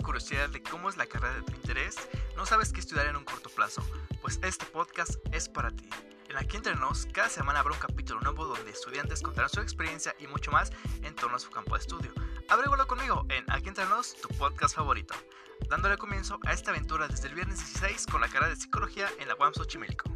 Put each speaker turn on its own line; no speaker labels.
Curiosidad de cómo es la carrera de tu interés? ¿No sabes qué estudiar en un corto plazo? Pues este podcast es para ti. En Aquí Entre Nos, cada semana habrá un capítulo nuevo donde estudiantes contarán su experiencia y mucho más en torno a su campo de estudio. Abrígualo conmigo en Aquí Entre Nos, tu podcast favorito, dándole comienzo a esta aventura desde el viernes 16 con la carrera de psicología en la UAM Xochimilco.